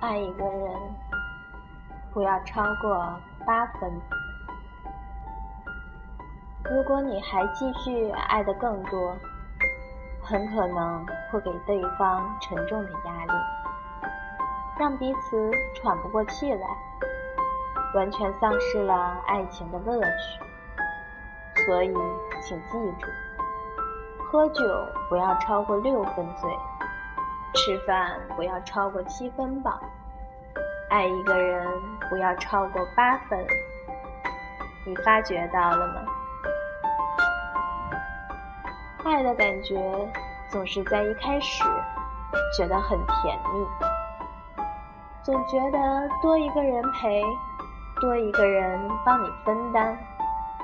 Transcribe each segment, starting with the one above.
爱一个人，不要超过八分。如果你还继续爱的更多，很可能会给对方沉重的压力，让彼此喘不过气来，完全丧失了爱情的乐趣。所以，请记住，喝酒不要超过六分醉。吃饭不要超过七分饱，爱一个人不要超过八分。你发觉到了吗？爱的感觉总是在一开始觉得很甜蜜，总觉得多一个人陪，多一个人帮你分担，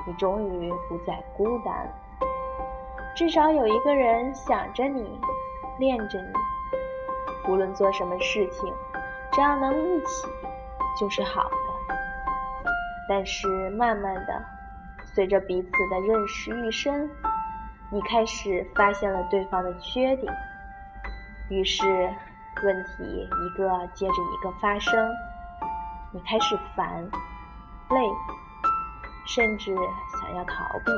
你终于不再孤单。至少有一个人想着你，恋着你。无论做什么事情，只要能一起，就是好的。但是慢慢的，随着彼此的认识愈深，你开始发现了对方的缺点，于是问题一个接着一个发生，你开始烦、累，甚至想要逃避。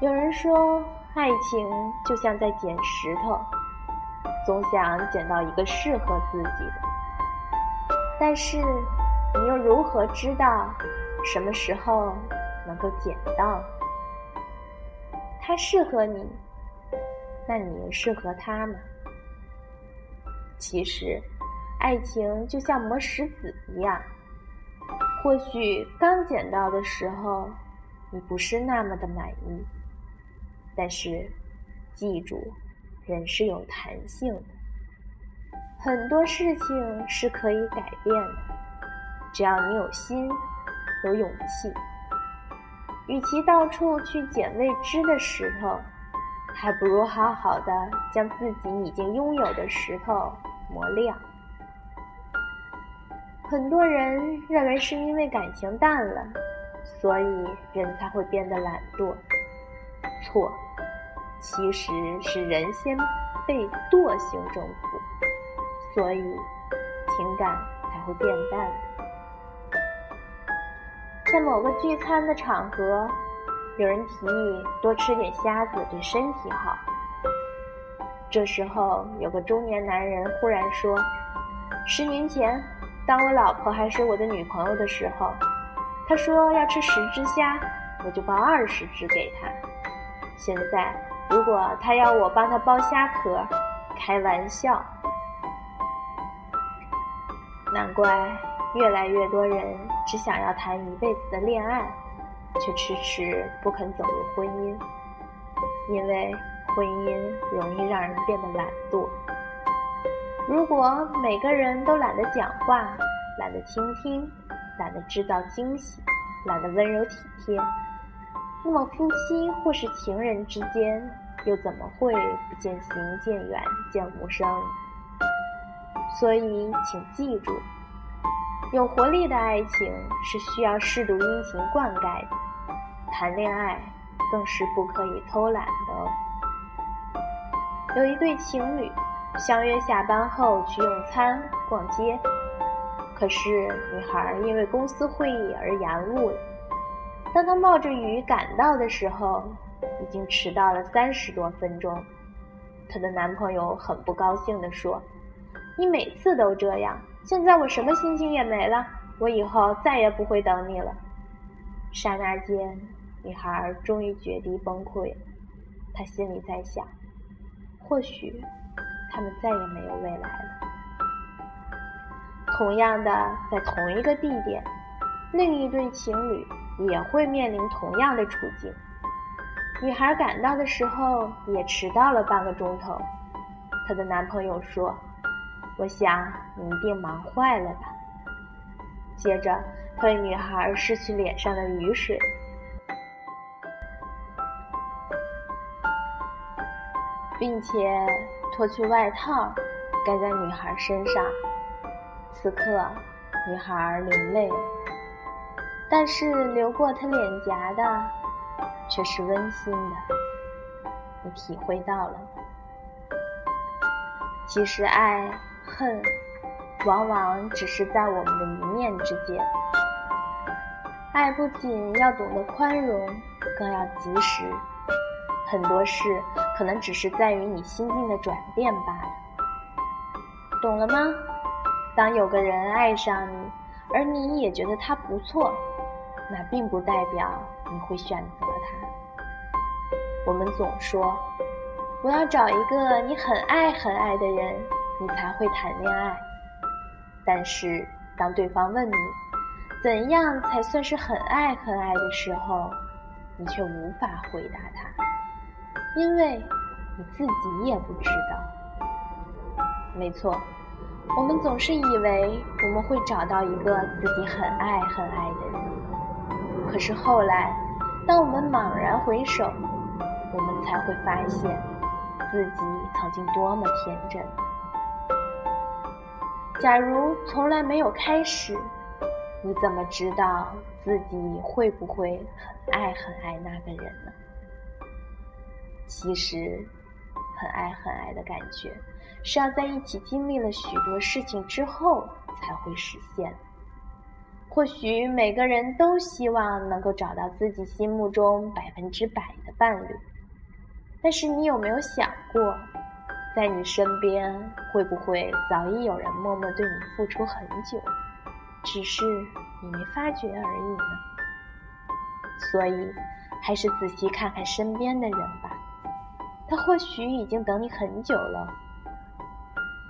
有人说，爱情就像在捡石头。总想捡到一个适合自己的，但是你又如何知道什么时候能够捡到？他适合你，那你又适合他吗？其实，爱情就像磨石子一样，或许刚捡到的时候你不是那么的满意，但是记住。人是有弹性的，很多事情是可以改变的，只要你有心，有勇气。与其到处去捡未知的石头，还不如好好的将自己已经拥有的石头磨亮。很多人认为是因为感情淡了，所以人才会变得懒惰，错。其实是人先被惰性征服，所以情感才会变淡。在某个聚餐的场合，有人提议多吃点虾子对身体好。这时候，有个中年男人忽然说：“十年前，当我老婆还是我的女朋友的时候，她说要吃十只虾，我就包二十只给她。现在。”如果他要我帮他剥虾壳，开玩笑。难怪越来越多人只想要谈一辈子的恋爱，却迟迟不肯走入婚姻，因为婚姻容易让人变得懒惰。如果每个人都懒得讲话，懒得倾听，懒得制造惊喜，懒得温柔体贴。那么，夫妻或是情人之间，又怎么会不渐行渐远、渐无声？所以，请记住，有活力的爱情是需要适度殷勤灌溉的，谈恋爱更是不可以偷懒的。有一对情侣相约下班后去用餐、逛街，可是女孩因为公司会议而延误了。当她冒着雨赶到的时候，已经迟到了三十多分钟。她的男朋友很不高兴地说：“你每次都这样，现在我什么心情也没了，我以后再也不会等你了。”刹那间，女孩终于决堤崩溃。她心里在想：或许他们再也没有未来了。同样的，在同一个地点，另一对情侣。也会面临同样的处境。女孩赶到的时候也迟到了半个钟头。她的男朋友说：“我想你一定忙坏了吧。”接着，他为女孩拭去脸上的雨水，并且脱去外套盖在女孩身上。此刻，女孩流泪。但是流过她脸颊的，却是温馨的。你体会到了其实爱、恨、往往只是在我们的一念之间。爱不仅要懂得宽容，更要及时。很多事可能只是在于你心境的转变罢了。懂了吗？当有个人爱上你，而你也觉得他不错，那并不代表你会选择他。我们总说，我要找一个你很爱很爱的人，你才会谈恋爱。但是，当对方问你，怎样才算是很爱很爱的时候，你却无法回答他，因为你自己也不知道。没错，我们总是以为我们会找到一个自己很爱很爱的人，可是后来，当我们猛然回首，我们才会发现自己曾经多么天真。假如从来没有开始。你怎么知道自己会不会很爱很爱那个人呢？其实，很爱很爱的感觉，是要在一起经历了许多事情之后才会实现。或许每个人都希望能够找到自己心目中百分之百的伴侣，但是你有没有想过，在你身边会不会早已有人默默对你付出很久？只是你没发觉而已呢，所以还是仔细看看身边的人吧，他或许已经等你很久了。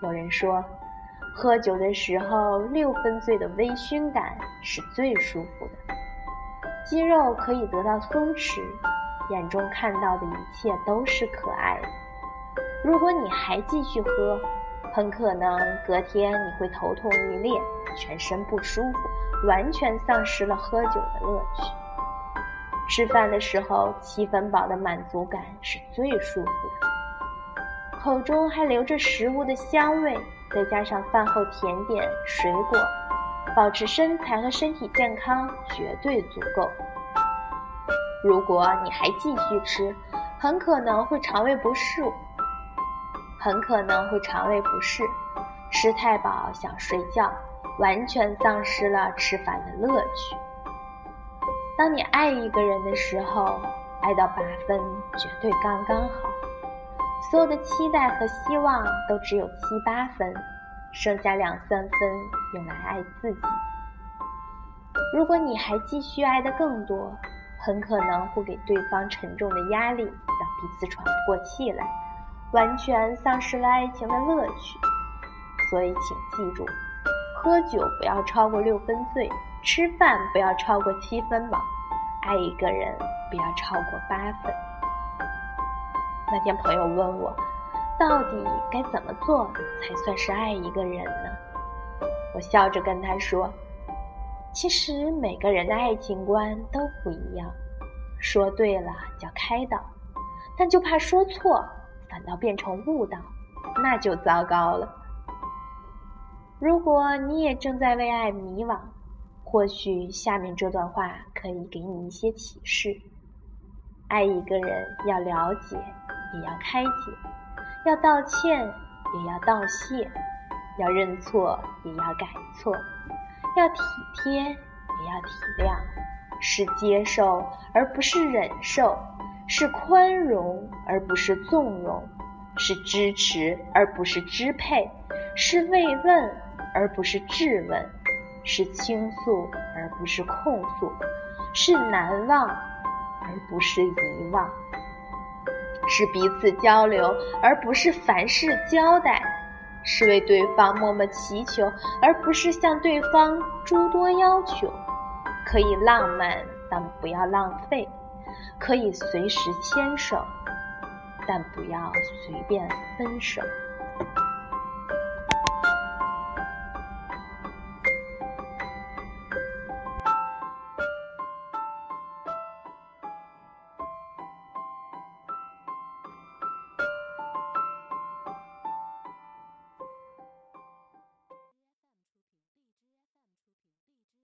有人说，喝酒的时候六分醉的微醺感是最舒服的，肌肉可以得到松弛，眼中看到的一切都是可爱的。如果你还继续喝，很可能隔天你会头痛欲裂。全身不舒服，完全丧失了喝酒的乐趣。吃饭的时候，七分饱的满足感是最舒服的，口中还留着食物的香味，再加上饭后甜点、水果，保持身材和身体健康绝对足够。如果你还继续吃，很可能会肠胃不适，很可能会肠胃不适，吃太饱想睡觉。完全丧失了吃饭的乐趣。当你爱一个人的时候，爱到八分绝对刚刚好，所有的期待和希望都只有七八分，剩下两三分用来爱自己。如果你还继续爱的更多，很可能会给对方沉重的压力，让彼此喘不过气来，完全丧失了爱情的乐趣。所以，请记住。喝酒不要超过六分醉，吃饭不要超过七分饱，爱一个人不要超过八分。那天朋友问我，到底该怎么做才算是爱一个人呢？我笑着跟他说：“其实每个人的爱情观都不一样，说对了叫开导，但就怕说错，反倒变成误导，那就糟糕了。”如果你也正在为爱迷惘，或许下面这段话可以给你一些启示：爱一个人要了解，也要开解；要道歉，也要道谢；要认错，也要改错；要体贴，也要体谅。是接受，而不是忍受；是宽容，而不是纵容；是支持，而不是支配；是慰问。而不是质问，是倾诉而不是控诉，是难忘而不是遗忘，是彼此交流而不是凡事交代，是为对方默默祈求而不是向对方诸多要求。可以浪漫，但不要浪费；可以随时牵手，但不要随便分手。